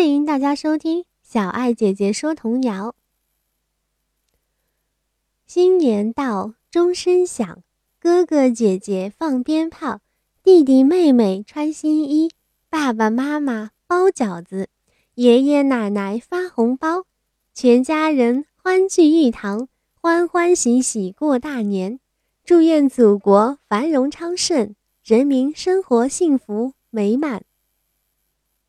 欢迎大家收听小爱姐姐说童谣。新年到钟声响哥哥姐姐放鞭炮弟弟妹妹穿新衣爸爸妈妈包饺子爷爷奶奶发红包全家人欢聚一堂欢欢喜喜过大年祝愿祖国繁荣昌盛人民生活幸福美满。